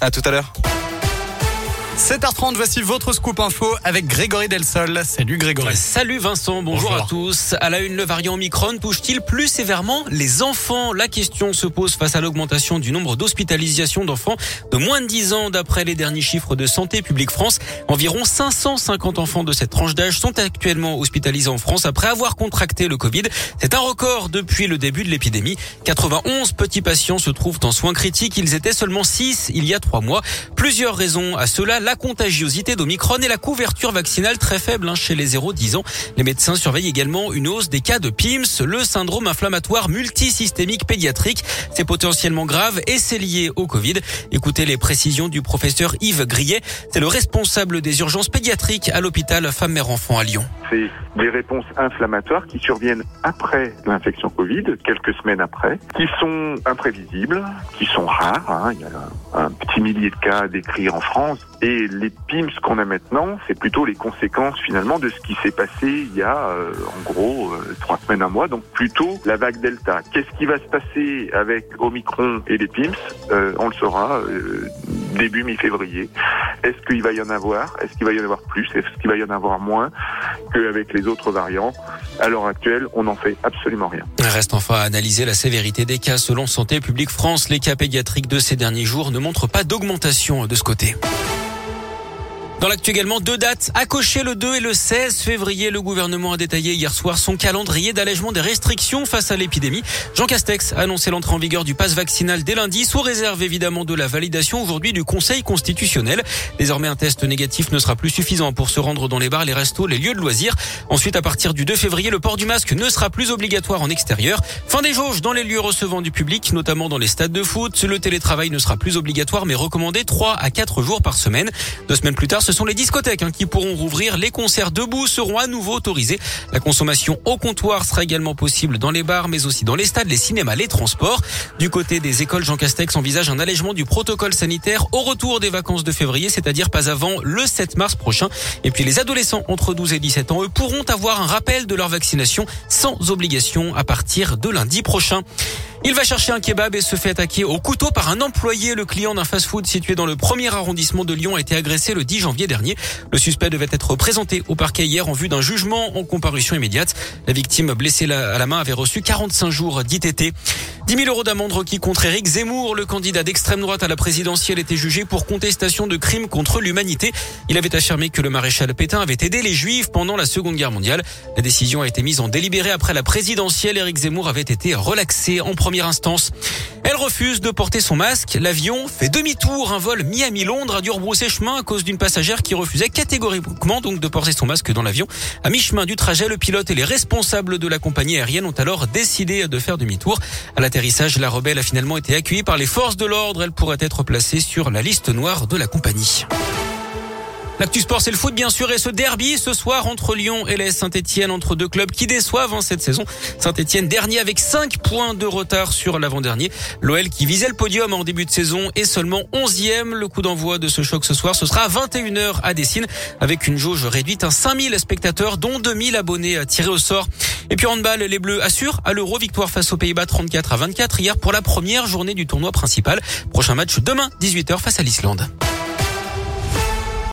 À tout à l'heure. 7h30, voici votre scoop info avec Grégory Delsol. Salut Grégory. Salut Vincent, bonjour, à tous. À la une, le variant Omicron touche-t-il plus sévèrement les enfants? La question se pose face à l'augmentation du nombre d'hospitalisations d'enfants de moins de 10 ans d'après les derniers chiffres de Santé publique France. Environ 550 enfants de cette tranche d'âge sont actuellement hospitalisés en France après avoir contracté le Covid. C'est un record depuis le début de l'épidémie. 91 petits patients se trouvent en soins critiques. Ils étaient seulement 6 il y a 3 mois. Plusieurs raisons à cela la contagiosité d'Omicron et la couverture vaccinale très faible hein, chez les 0-10 ans. Les médecins surveillent également une hausse des cas de PIMS, le syndrome inflammatoire multisystémique pédiatrique. C'est potentiellement grave et c'est lié au Covid. Écoutez les précisions du professeur Yves Grillet. C'est le responsable des urgences pédiatriques à l'hôpital Femme-Mère-Enfant à Lyon. C'est des réponses inflammatoires qui surviennent après l'infection Covid, quelques semaines après, qui sont imprévisibles, qui sont rares. Hein. Il y a un petit millier de cas décrits en France. Et les PIMS qu'on a maintenant, c'est plutôt les conséquences finalement de ce qui s'est passé il y a euh, en gros euh, trois semaines, un mois. Donc plutôt la vague Delta. Qu'est-ce qui va se passer avec Omicron et les PIMS? Euh, On le saura début mi-février. Est-ce qu'il va y en avoir? Est-ce qu'il va y en avoir plus? Est-ce qu'il va y en avoir moins qu'avec les autres variants? À l'heure actuelle, on n'en fait absolument rien. Reste enfin à analyser la sévérité des cas. Selon Santé publique France, les cas pédiatriques de ces derniers jours ne montrent pas d'augmentation de ce côté. Dans l'actu également, deux dates à cocher le 2 et le 16 février. Le gouvernement a détaillé hier soir son calendrier d'allègement des restrictions face à l'épidémie. Jean Castex a annoncé l'entrée en vigueur du pass vaccinal dès lundi, sous réserve évidemment de la validation aujourd'hui du Conseil constitutionnel. Désormais, un test négatif ne sera plus suffisant pour se rendre dans les bars, les restos, les lieux de loisirs. Ensuite, à partir du 2 février, le port du masque ne sera plus obligatoire en extérieur. Fin des jauges dans les lieux recevant du public, notamment dans les stades de foot. Le télétravail ne sera plus obligatoire mais recommandé 3 à 4 jours par semaine. Deux semaines plus tard, ce sont les discothèques hein, qui pourront rouvrir. Les concerts debout seront à nouveau autorisés. La consommation au comptoir sera également possible dans les bars, mais aussi dans les stades, les cinémas, les transports. Du côté des écoles, Jean Castex envisage un allègement du protocole sanitaire au retour des vacances de février, c'est-à-dire pas avant le 7 mars prochain. Et puis les adolescents entre 12 et 17 ans, eux, pourront avoir un rappel de leur vaccination sans obligation à partir de lundi prochain. Il va chercher un kebab et se fait attaquer au couteau par un employé. Le client d'un fast-food situé dans le premier arrondissement de Lyon a été agressé le 10 janvier dernier. Le suspect devait être présenté au parquet hier en vue d'un jugement en comparution immédiate. La victime blessée à la main avait reçu 45 jours d'ITT. 10 000 euros d'amende requis contre Éric Zemmour. Le candidat d'extrême droite à la présidentielle était jugé pour contestation de crimes contre l'humanité. Il avait affirmé que le maréchal Pétain avait aidé les juifs pendant la seconde guerre mondiale. La décision a été mise en délibéré après la présidentielle. Zemmour avait été relaxé en première instance. Elle refuse de porter son masque. L'avion fait demi-tour. Un vol Miami-Londres a dû rebrousser chemin à cause d'une passagère qui refusait catégoriquement donc de porter son masque dans l'avion. À mi-chemin du trajet, le pilote et les responsables de la compagnie aérienne ont alors décidé de faire demi-tour. À l'atterrissage, la rebelle a finalement été accueillie par les forces de l'ordre. Elle pourrait être placée sur la liste noire de la compagnie. L'actu sport, c'est le foot, bien sûr, et ce derby ce soir entre Lyon et les Saint-Etienne, entre deux clubs qui déçoivent en cette saison. Saint-Etienne dernier avec 5 points de retard sur l'avant-dernier. L'OL qui visait le podium en début de saison est seulement 11e. Le coup d'envoi de ce choc ce soir, ce sera à 21h à Dessine avec une jauge réduite à 5000 spectateurs, dont 2000 abonnés tirés au sort. Et puis handball, les Bleus assurent à l'Euro victoire face aux Pays-Bas 34 à 24 hier pour la première journée du tournoi principal. Prochain match demain 18h face à l'Islande.